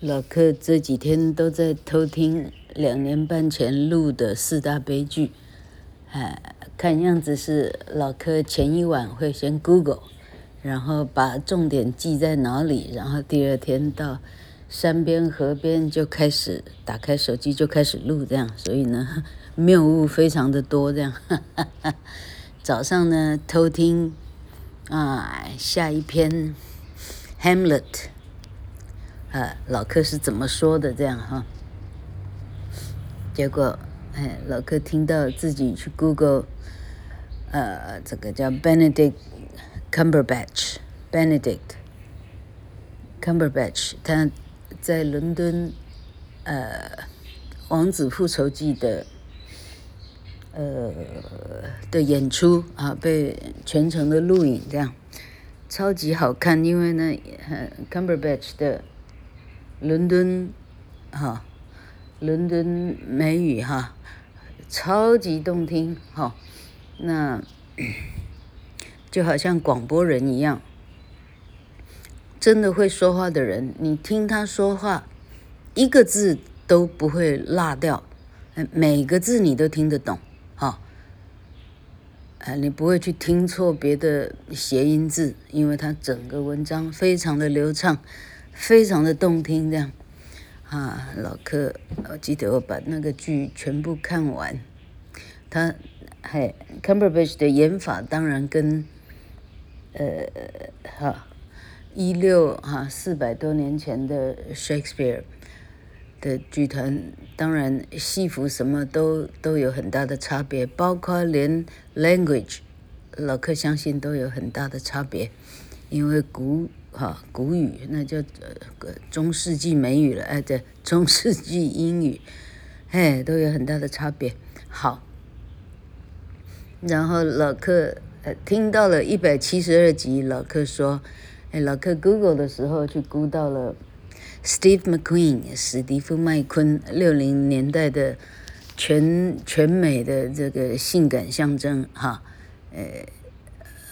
老克这几天都在偷听两年半前录的四大悲剧，哎，看样子是老克前一晚会先 Google，然后把重点记在脑里，然后第二天到山边河边就开始打开手机就开始录这样，所以呢 谬误非常的多这样。早上呢偷听啊下一篇 Hamlet。呃，老克是怎么说的？这样哈，结果，哎，老克听到自己去 Google，呃，这个叫 Benedict Cumberbatch，Benedict Cumberbatch，他在伦敦，呃，《王子复仇记》的，呃的演出啊，被全程的录影，这样超级好看，因为呢呃，Cumberbatch 的。伦敦，哈，伦敦美语哈，超级动听哈，那就好像广播人一样，真的会说话的人，你听他说话，一个字都不会落掉，每个字你都听得懂，哈，啊，你不会去听错别的谐音字，因为他整个文章非常的流畅。非常的动听，这样啊，老克，我记得我把那个剧全部看完。他还 Cumberbatch 的演法当然跟呃哈一六哈四百多年前的 Shakespeare 的剧团，当然戏服什么都都有很大的差别，包括连 language，老克相信都有很大的差别，因为古。哈，古语那叫呃中世纪美语了，哎，对，中世纪英语，哎，都有很大的差别。好，然后老克呃听到了一百七十二集，老克说，哎，老克 Google 的时候去估到了 Steve McQueen 史蒂夫麦昆六零年代的全全美的这个性感象征哈，呃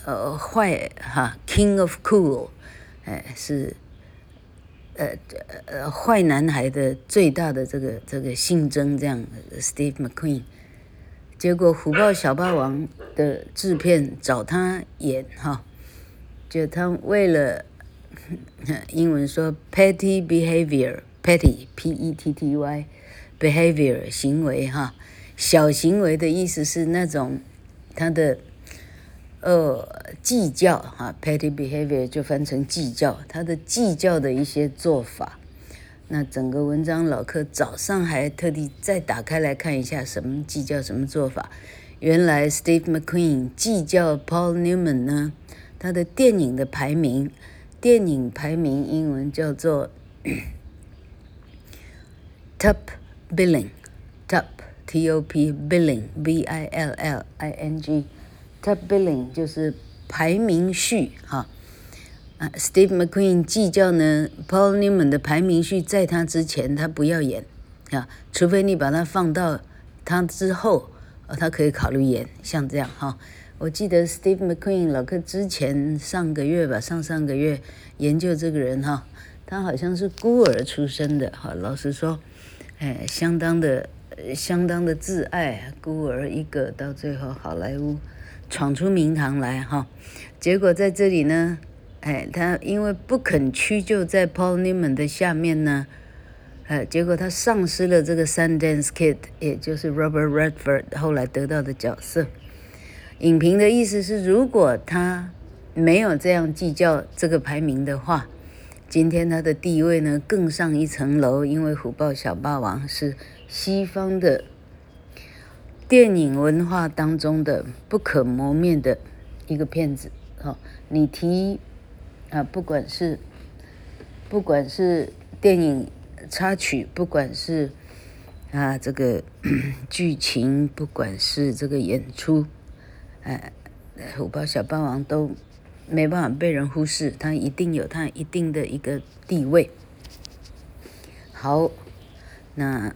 呃坏哈 King of Cool。哎，是，呃呃坏男孩的最大的这个这个性征这样，Steve McQueen，结果《虎豹小霸王》的制片找他演哈，就他为了英文说 petty behavior，petty p e t t y behavior 行为哈，小行为的意思是那种他的。呃，计较哈，petty behavior 就翻成计较，他的计较的一些做法。那整个文章老客早上还特地再打开来看一下，什么计较，什么做法。原来 Steve McQueen 计较 Paul Newman 呢，他的电影的排名，电影排名英文叫做 top billing，top T O P billing B I L L I N G。Top billing 就是排名序哈，啊，Steve McQueen 计较呢，Paul Newman 的排名序在他之前他不要演啊，除非你把他放到他之后，啊他可以考虑演，像这样哈。我记得 Steve McQueen 老克之前上个月吧，上上个月研究这个人哈，他好像是孤儿出身的哈，老实说，哎，相当的相当的自爱，孤儿一个，到最后好莱坞。闯出名堂来哈，结果在这里呢，哎，他因为不肯屈就在 Paul Newman 的下面呢，哎，结果他丧失了这个 Sundance Kid，也就是 Robert Redford 后来得到的角色。影评的意思是，如果他没有这样计较这个排名的话，今天他的地位呢更上一层楼，因为《虎豹小霸王》是西方的。电影文化当中的不可磨灭的一个片子，哈，你提啊，不管是不管是电影插曲，不管是啊这个 剧情，不管是这个演出，哎，虎豹小霸王都没办法被人忽视，它一定有它一定的一个地位。好。那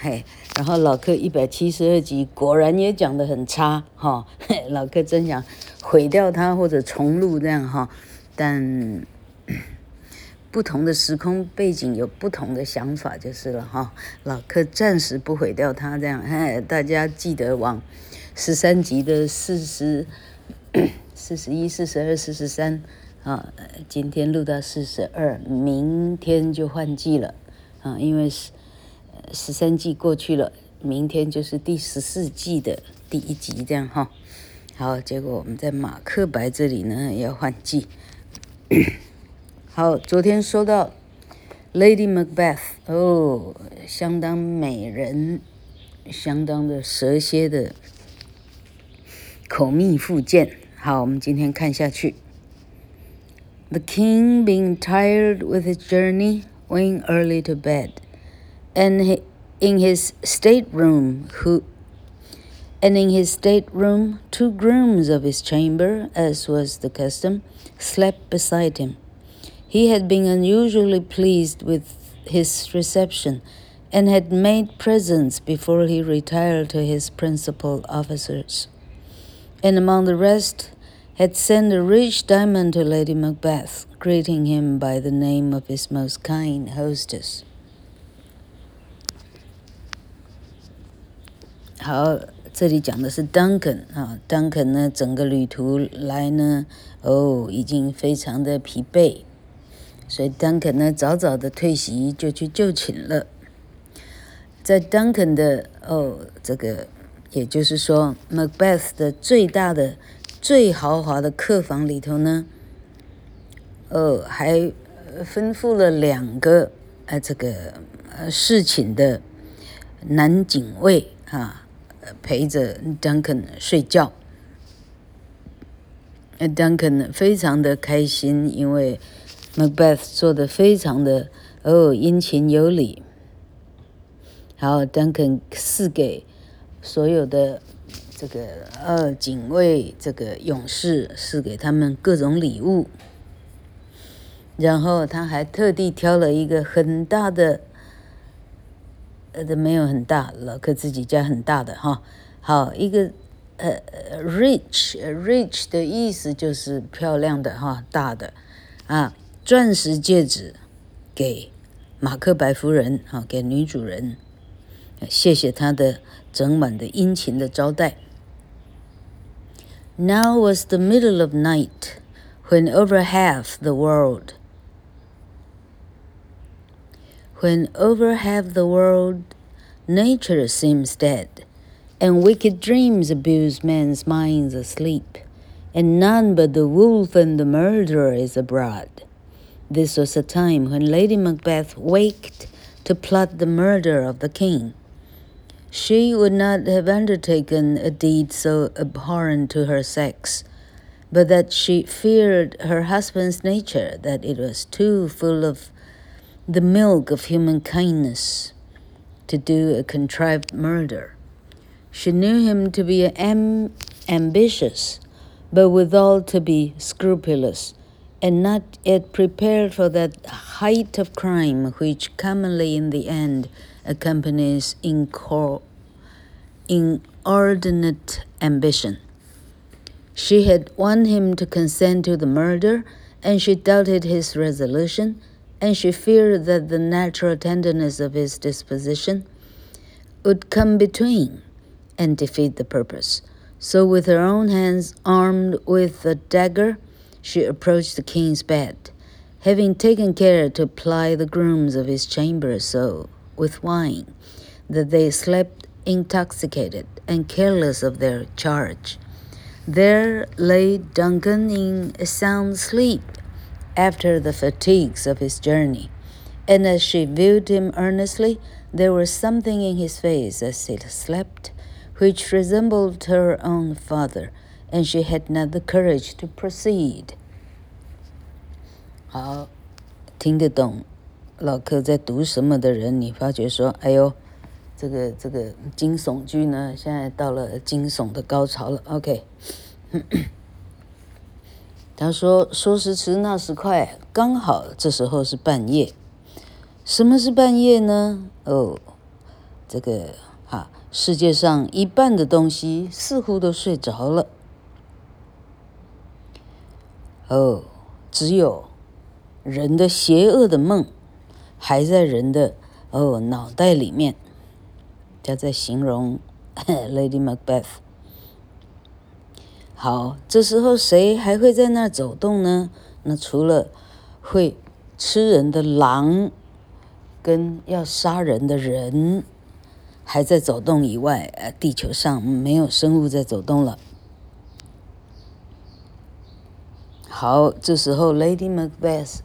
嘿，然后老克一百七十二集果然也讲得很差哈，老克真想毁掉它或者重录这样哈，但不同的时空背景有不同的想法就是了哈。老柯暂时不毁掉它，这样，哎，大家记得往十三集的四十、四十一、四十二、四十三啊，今天录到四十二，明天就换季了啊，因为是十三季过去了，明天就是第十四季的第一集，这样哈。好，结果我们在马克白这里呢要换季。好，昨天说到 Lady Macbeth，哦，相当美人，相当的蛇蝎的口蜜腹剑。好，我们今天看下去。The king, being tired with his journey, went early to bed, and in his stateroom, who, and in his stateroom, two grooms of his chamber, as was the custom, slept beside him. He had been unusually pleased with his reception and had made presents before he retired to his principal officers. And among the rest, had sent a rich diamond to Lady Macbeth, greeting him by the name of his most kind hostess. 好，这里讲的是 Duncan 啊，Duncan 呢，整个旅途来呢，哦，已经非常的疲惫。所以 Duncan 呢，早早的退席，就去就寝了。在 Duncan 的哦，这个也就是说，Macbeth 的最大的、最豪华的客房里头呢，哦，还吩咐了两个呃，这个呃侍寝的男警卫啊，陪着 Duncan 睡觉。Duncan 非常的开心，因为。Macbeth 做的非常的哦，殷勤有礼。好，Duncan 赐给所有的这个呃警卫、这个勇士，赐给他们各种礼物。然后他还特地挑了一个很大的，呃，都没有很大，老柯自己家很大的哈。好，一个呃，rich，rich 的意思就是漂亮的哈，大的啊。钻石戒指给马克白夫人，哈，给女主人，谢谢她的整晚的殷勤的招待。Now was the middle of night, when over half the world, when over half the world, nature seems dead, and wicked dreams abuse men's minds asleep, and none but the wolf and the murderer is abroad. This was a time when Lady Macbeth waked to plot the murder of the king. She would not have undertaken a deed so abhorrent to her sex, but that she feared her husband's nature, that it was too full of the milk of human kindness to do a contrived murder. She knew him to be am ambitious, but withal to be scrupulous and not yet prepared for that height of crime which commonly in the end accompanies inordinate ambition. She had won him to consent to the murder, and she doubted his resolution, and she feared that the natural tenderness of his disposition would come between and defeat the purpose. So, with her own hands armed with a dagger, she approached the king's bed, having taken care to ply the grooms of his chamber so with wine that they slept intoxicated and careless of their charge. There lay Duncan in a sound sleep after the fatigues of his journey, and as she viewed him earnestly, there was something in his face as he slept which resembled her own father and she had not the courage to proceed. 好，听得懂老柯在读什么的人，你发觉说，哎呦，这个这个惊悚剧呢，现在到了惊悚的高潮了。OK， 他说说时迟那时快，刚好这时候是半夜。什么是半夜呢？哦，这个哈，世界上一半的东西似乎都睡着了。哦，只有。人的邪恶的梦还在人的哦脑袋里面。他在形容 Lady Macbeth。好，这时候谁还会在那儿走动呢？那除了会吃人的狼跟要杀人的人还在走动以外，呃，地球上没有生物在走动了。好，这时候 Lady Macbeth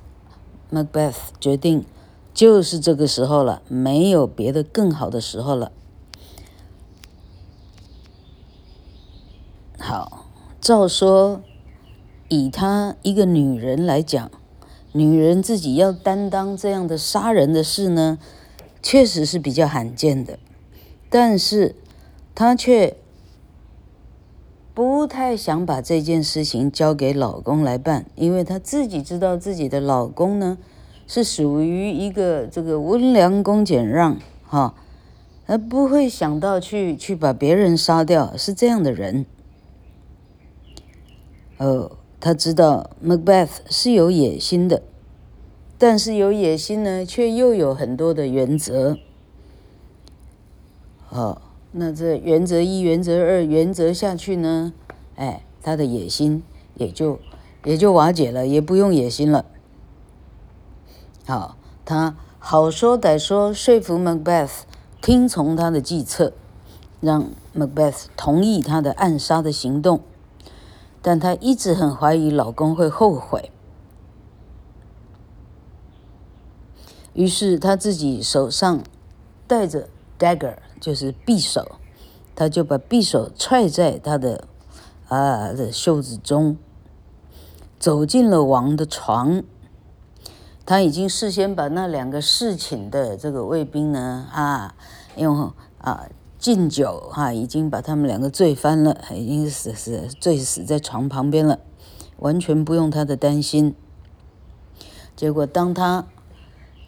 Macbeth 决定，就是这个时候了，没有别的更好的时候了。好，照说，以她一个女人来讲，女人自己要担当这样的杀人的事呢，确实是比较罕见的，但是她却。不太想把这件事情交给老公来办，因为她自己知道自己的老公呢是属于一个这个温良恭俭让，哈，而不会想到去去把别人杀掉，是这样的人。哦，他知道 Macbeth 是有野心的，但是有野心呢，却又有很多的原则。哦。那这原则一、原则二、原则下去呢？哎，他的野心也就也就瓦解了，也不用野心了。好，他好说歹说，说服 Macbeth 听从他的计策，让 Macbeth 同意他的暗杀的行动。但她一直很怀疑老公会后悔，于是她自己手上带着 dagger。就是匕首，她就把匕首揣在他的啊的袖子中，走进了王的床。他已经事先把那两个侍寝的这个卫兵呢啊，用啊敬酒哈、啊，已经把他们两个醉翻了，已经死死醉死在床旁边了，完全不用他的担心。结果当他。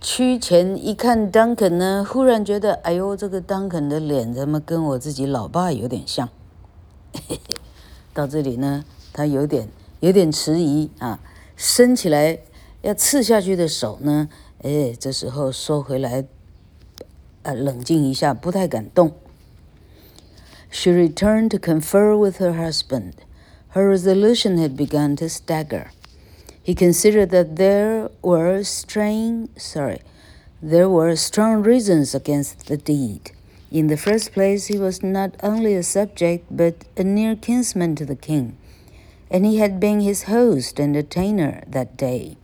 趋前一看，Duncan 呢，忽然觉得，哎呦，这个 Duncan 的脸怎么跟我自己老爸有点像？到这里呢，他有点有点迟疑啊，伸起来要刺下去的手呢，哎，这时候收回来，呃，冷静一下，不太敢动。She returned to confer with her husband. Her resolution had begun to stagger. He considered that there were sorry, there were strong reasons against the deed. In the first place, he was not only a subject, but a near kinsman to the king, and he had been his host and entertainer that day,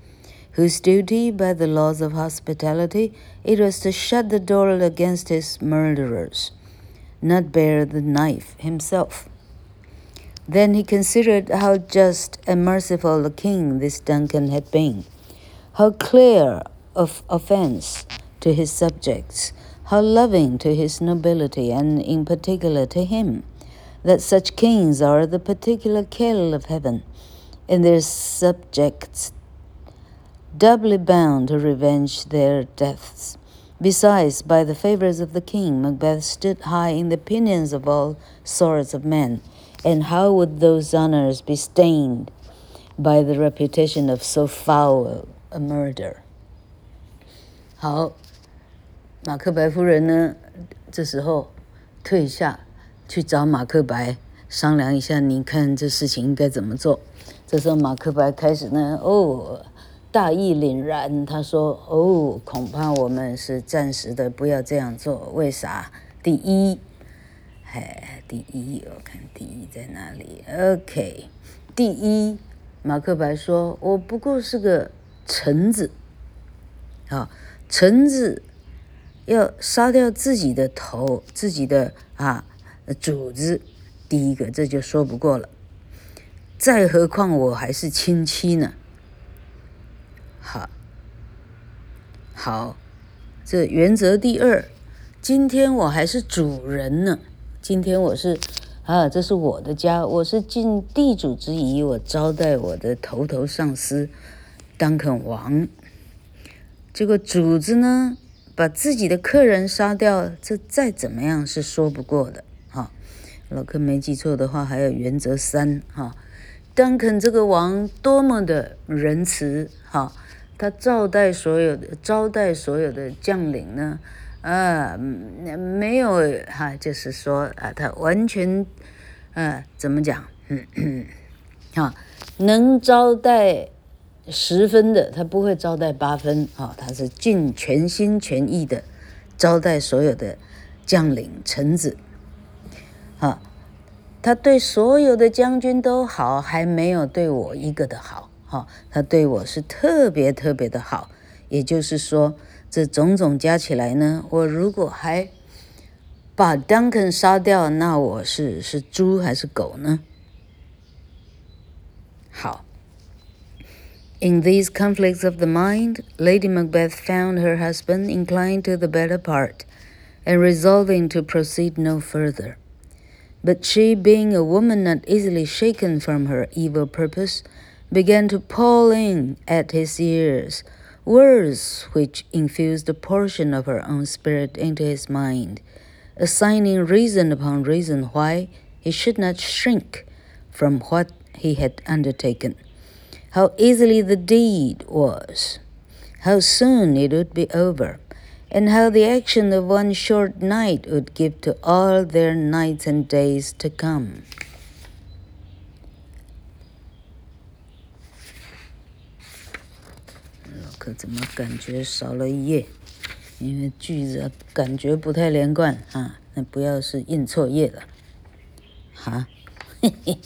whose duty, by the laws of hospitality, it was to shut the door against his murderers, not bear the knife himself. Then he considered how just and merciful a king this Duncan had been, how clear of offense to his subjects, how loving to his nobility, and in particular to him, that such kings are the particular care of heaven, and their subjects doubly bound to revenge their deaths. Besides, by the favors of the king, Macbeth stood high in the opinions of all sorts of men And how would those honors be stained by the reputation of so foul a murder？好，马克白夫人呢？这时候退下去找马克白商量一下，你看这事情应该怎么做？这时候马克白开始呢，哦， 大义凛然，他说：“哦，恐怕我们是暂时的，不要这样做。为啥？第一。”哎，第一，我看第一在哪里？OK，第一，马克白说：“我不过是个臣子，啊，臣子要杀掉自己的头，自己的啊主子，第一个这就说不过了。再何况我还是亲戚呢？好，好，这原则第二，今天我还是主人呢。”今天我是啊，这是我的家，我是尽地主之谊，我招待我的头头上司当肯王。这个主子呢，把自己的客人杀掉，这再怎么样是说不过的。哈、老柯没记错的话，还有原则三哈，当肯这个王多么的仁慈哈、他招待所有的招待所有的将领呢，啊，没有哈、就是说啊，他完全，啊，怎么讲？嗯嗯，啊，能招待十分的，他不会招待八分啊，他是尽全心全意的招待所有的将领臣子，啊，他对所有的将军都好，还没有对我一个的好。好，他对我是特别特别的好，也就是说，这种种加起来呢，我如果还把 Duncan 杀掉，那我是是猪还是狗呢？好，In these conflicts of the mind, Lady Macbeth found her husband inclined to the better part, and resolving to proceed no further. But she, being a woman not easily shaken from her evil purpose, began to pour in at his ears words which infused a portion of her own spirit into his mind, assigning reason upon reason why he should not shrink from what he had undertaken, how easily the deed was, how soon it would be over, and how the action of one short night would give to all their nights and days to come. 可怎么感觉少了一页？因为句子感觉不太连贯啊！那不要是印错页了，哈，嘿嘿，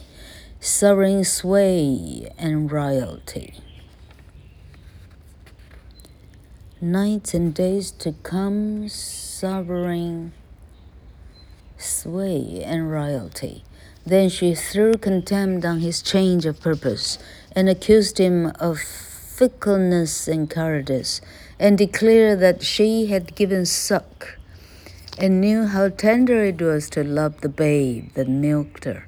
Sovereign sway and royalty, nights and days to come, sovereign sway and royalty. Then she threw contempt on his change of purpose and accused him of fickleness and cowardice, and declared that she had given suck, and knew how tender it was to love the babe that milked her.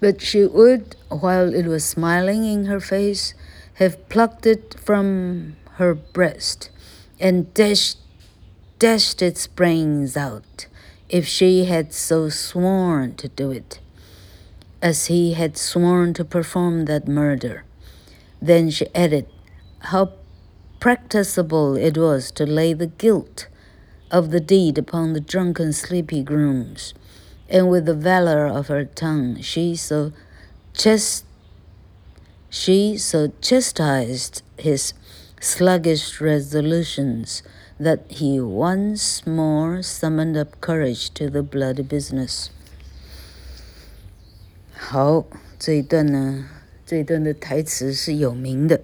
But she would, while it was smiling in her face, have plucked it from her breast and dashed, dashed its brains out, if she had so sworn to do it as he had sworn to perform that murder. Then she added how practicable it was to lay the guilt of the deed upon the drunken sleepy grooms, and with the valor of her tongue she so chast she so chastised his sluggish resolutions that he once more summoned up courage to the bloody business. 好，这一段呢，这一段的台词是有名的。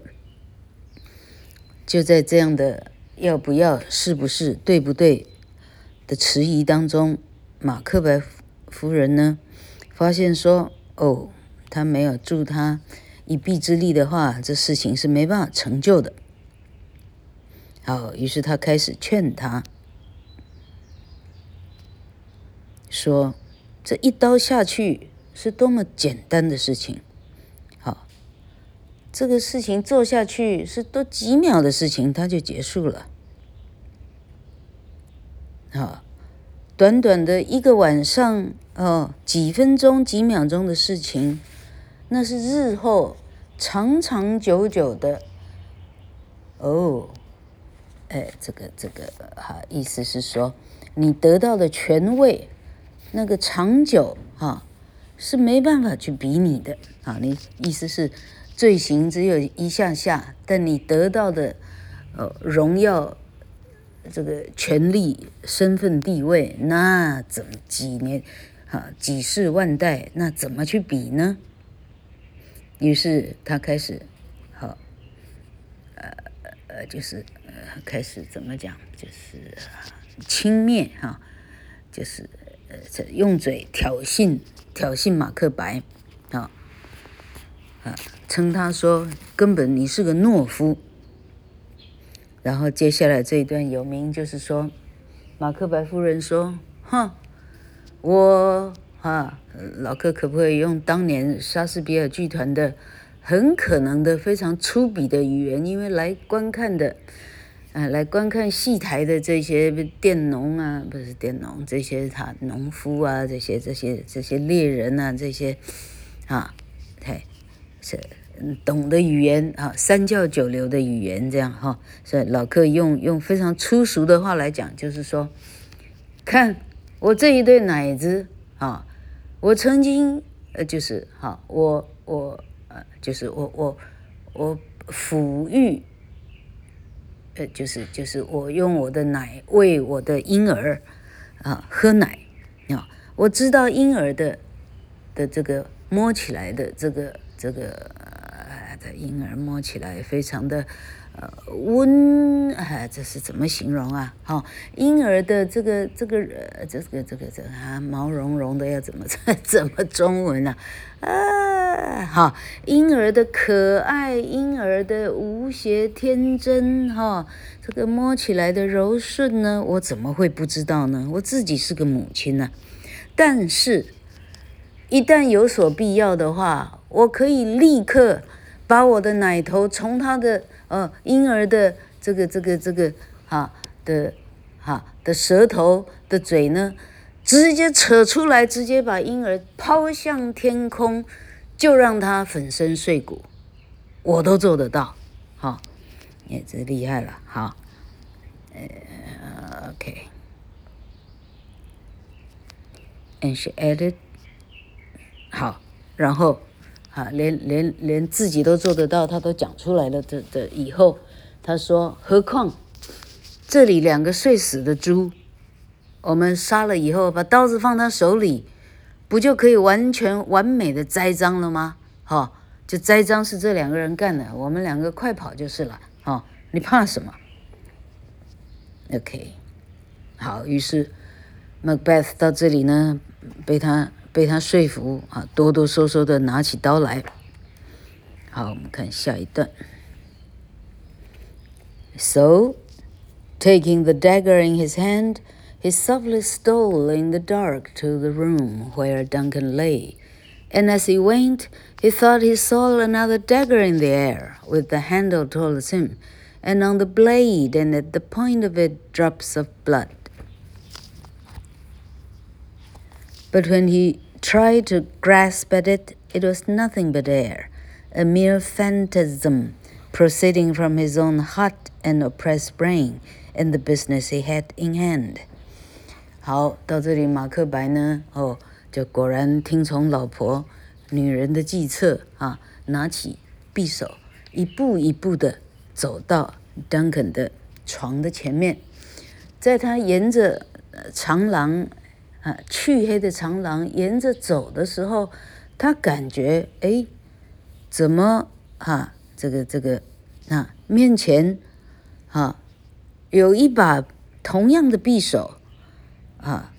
就在这样的要不要、是不是、对不对的迟疑当中，马克白夫人呢，发现说：“哦，他没有助他一臂之力的话，这事情是没办法成就的。”好，于是他开始劝他说：“这一刀下去。”是多么简单的事情，好，这个事情做下去是多几秒的事情，它就结束了。好，短短的一个晚上哦，几分钟、几秒钟的事情，那是日后长长久久的。哦，哎，这个这个哈，意思是说，你得到的权位，那个长久哈。是没办法去比拟的啊！你意思是罪行只有一下下，但你得到的呃荣耀、这个权力、身份、地位，那怎么几年啊几世万代，那怎么去比呢？于是他开始好呃呃就是呃开始怎么讲，就是轻蔑哈，就是用嘴挑衅。挑衅马克白，啊，啊，称他说根本你是个懦夫。然后接下来这一段有名，就是说，马克白夫人说：“哼，我啊，老克可不可以用当年莎士比亚剧团的很可能的非常粗鄙的语言？因为来观看的。”啊，来观看戏台的这些佃农啊，不是佃农，这些他农夫啊，这些这些这些猎人啊，这些啊，嘿，是懂的语言啊，三教九流的语言这样哈，所以老克用用非常粗俗的话来讲，就是说，看我这一对奶子啊，我曾经呃就是哈，我我呃就是我我我抚育，呃就是就是我用我的奶喂我的婴儿啊喝奶啊，我知道婴儿的的这个摸起来的这个这个呃的。婴儿摸起来非常的呃温，哎，这是怎么形容啊？哈、哦，婴儿的这个这个呃这个这个这个啊毛茸茸的要怎么 怎么中文呢？啊，啊，哈，婴儿的可爱，婴儿的无邪天真，哈、这个摸起来的柔顺呢，我怎么会不知道呢？我自己是个母亲呢、但是，一旦有所必要的话，我可以立刻。把我的奶头从他的呃婴儿的这个这个这个哈的哈的舌头的嘴呢，直接扯出来，直接把婴儿抛向天空，就让他粉身碎骨，我都做得到，哈，也这厉害了，好，呃，OK，and she added，好，然后。啊，连连连自己都做得到，他都讲出来了的的以后，他说：何况这里两个睡死的猪，我们杀了以后，把刀子放他手里，不就可以完全完美的栽赃了吗？哈、哦，就栽赃是这两个人干的，我们两个快跑就是了。哈、你怕什么？OK，好，于是 Macbeth 到这里呢，被他。被他说服啊，哆哆嗦嗦的拿起刀来。好，我们看下一段。So, taking the dagger in his hand, he softly stole in the dark to the room where Duncan lay. And as he went, he thought he saw another dagger in the air, with the handle towards him, and on the blade and at the point of it drops of blood. But when he tried to grasp at it, it was nothing but air, a mere phantasm proceeding from his own hot and oppressed brain and the business he had in hand. 好，到这里，马克白呢？哦，就果然听从老婆女人的计策啊，拿起匕首，一步一步的走到 Duncan 的床的前面，在他沿着长廊。啊，黢黑的长廊，沿着走的时候，他感觉，哎，怎么啊？这个这个，啊，面前，啊，有一把同样的匕首，啊，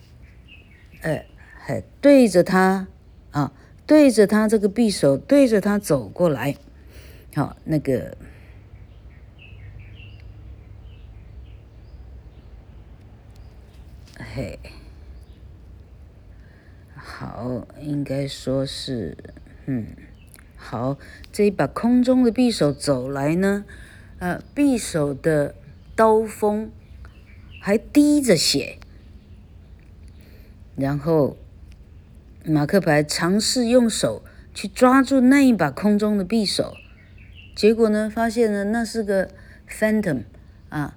呃，还对着他，啊，对着他这个匕首，对着他走过来，好，啊，那个，嘿。好，应该说是，嗯，好，这一把空中的匕首走来呢，呃，匕首的刀锋还滴着血，然后马克白尝试用手去抓住那一把空中的匕首，结果呢，发现呢，那是个 phantom 啊，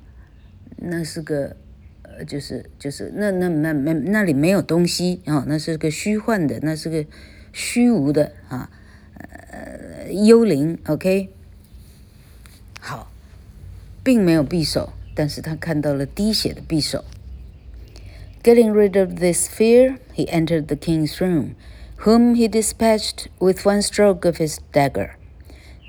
那是个呃。就是就是那那那那那里没有东西啊、那是个虚幻的，那是个虚无的啊，呃，幽灵。OK，好，并没有匕首，但是他看到了滴血的匕首。Getting rid of this fear, he entered the king's room, whom he dispatched with one stroke of his dagger.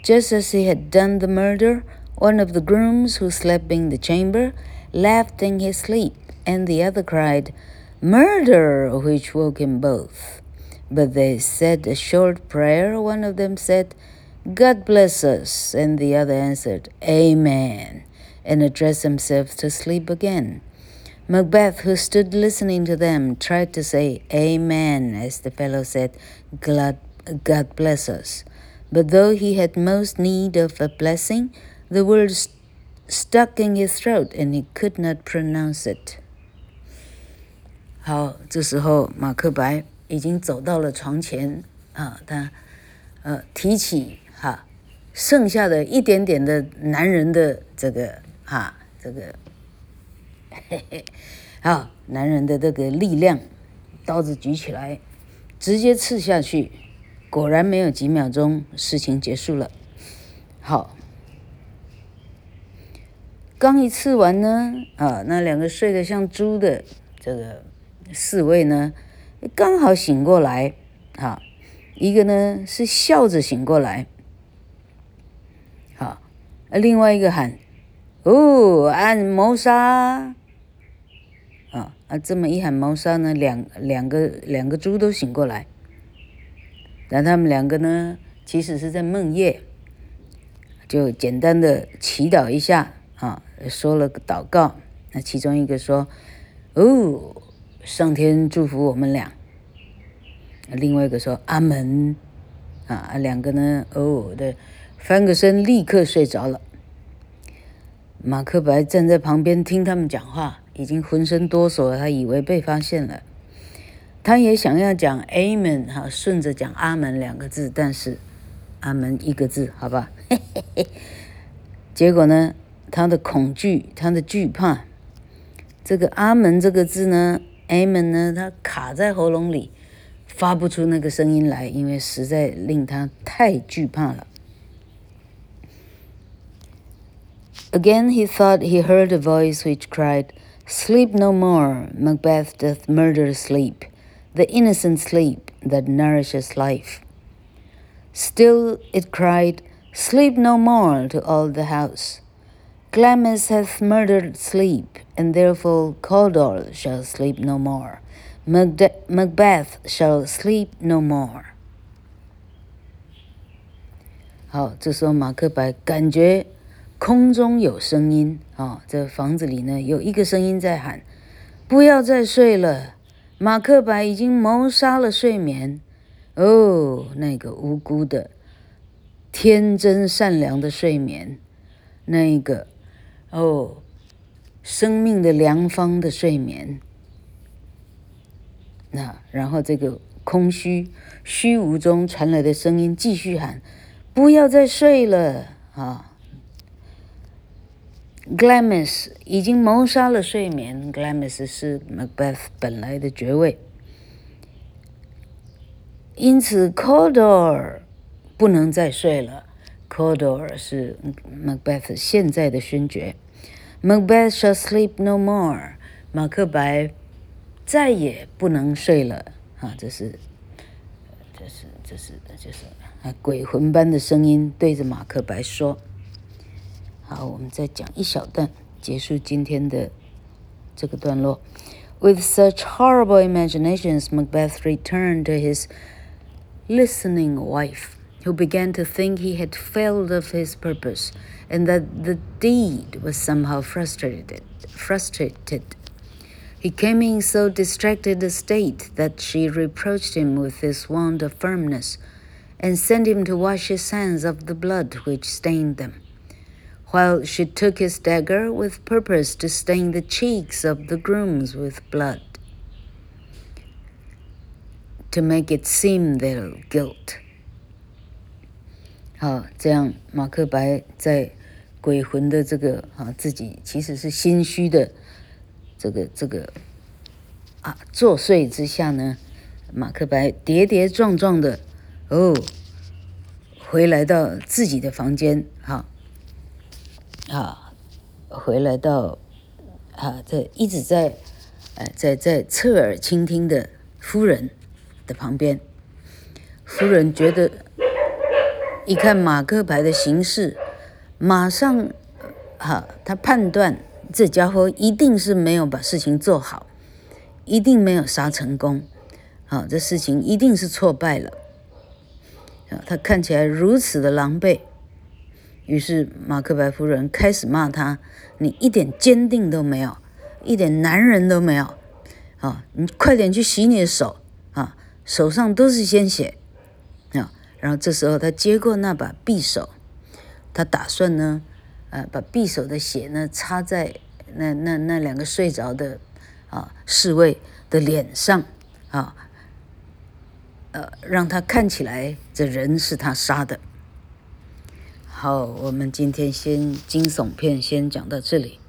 Just as he had done the murder, one of the grooms who slept in the chamber laughed in his sleep. and the other cried, Murder! which woke him both. But they said a short prayer. One of them said, God bless us, and the other answered, Amen, and addressed himself to sleep again. Macbeth, who stood listening to them, tried to say, Amen, as the fellow said, God, God bless us. But though he had most need of a blessing, the words stuck in his throat, and he could not pronounce it. 好，这时候马克白已经走到了床前啊，他呃提起哈 剩下的一点点的男人的这个啊，这个 嘿嘿，啊，男人的这个力量，刀子举起来，直接刺下去，果然没有几秒钟，事情结束了。好，刚一刺完呢，啊，那两个睡得像猪的这个侍卫呢，刚好醒过来，啊，一个呢是笑着醒过来。好另外一个喊：“哦，按谋杀！”啊，这么一喊谋杀呢，两两个两个猪都醒过来。但他们两个呢，其实是在梦夜，就简单的祈祷一下啊，说了个祷告。那其中一个说：“哦，上天祝福我们俩。”另外一个说：“阿门。”啊，两个呢，哦，对。翻个身，立刻睡着了。马克白站在旁边听他们讲话，已经浑身哆嗦了。他以为被发现了，他也想要讲 “Amen” 哈，顺着讲“阿门”两个字，但是“阿门”一个字，好吧？结果呢，他的恐惧，他的惧怕，这个“阿门”这个字呢，“Amen” 呢，他卡在喉咙里，发不出那个声音来，因为实在令他太惧怕了。Again he thought he heard a voice which cried, Sleep no more, Macbeth doth murder sleep, the innocent sleep that nourishes life. Still it cried, Sleep no more to all the house. Glamis hath murdered sleep, and therefore Cawdor shall sleep no more. Macbeth shall sleep no more. 好，这时候马克白感觉。 空中有声音啊、这房子里呢有一个声音在喊：“不要再睡了，马克白已经谋杀了睡眠。”哦，那个无辜的、天真善良的睡眠，那个哦，生命的良方的睡眠。那然后这个空虚虚无中传来的声音继续喊：“不要再睡了啊！” Glamis 已经谋杀了睡眠。Glamis 是 Macbeth 本来的爵位，因此 Cawdor 不能再睡了。Cawdor 是 Macbeth 现在的勋爵。Macbeth shall sleep no more。马克白再也不能睡了。啊，这是，这是，这是，这是啊，鬼魂般的声音对着马克白说。好，我们再讲一小段，结束今天的这个段落。With such horrible imaginations, Macbeth returned to his listening wife, who began to think he had failed of his purpose, and that the deed was somehow frustrated. Frustrated. He came in so distracted a state that she reproached him with his want of firmness, and sent him to wash his hands of the blood which stained them While she took his dagger with purpose to stain the cheeks of the grooms with blood, to make it seem their guilt. 好，这样马克白在鬼魂的这个啊，自己其实是心虚的这个这个啊作祟之下呢，马克白跌跌撞撞的哦，回来到自己的房间，好。啊回来到啊，在一直在，呃，在在侧耳倾听的夫人的旁边。夫人觉得，一看马克牌的形势，马上，哈、啊，他判断这家伙一定是没有把事情做好，一定没有杀成功，啊，这事情一定是挫败了。啊，他看起来如此的狼狈。于是马克白夫人开始骂他：“你一点坚定都没有，一点男人都没有，啊！你快点去洗你的手啊，手上都是鲜血啊！”然后这时候他接过那把匕首，他打算呢，呃，把匕首的血呢插在那那那两个睡着的啊侍卫的脸上啊，呃，让他看起来这人是他杀的。好，我们今天先惊悚片先讲到这里。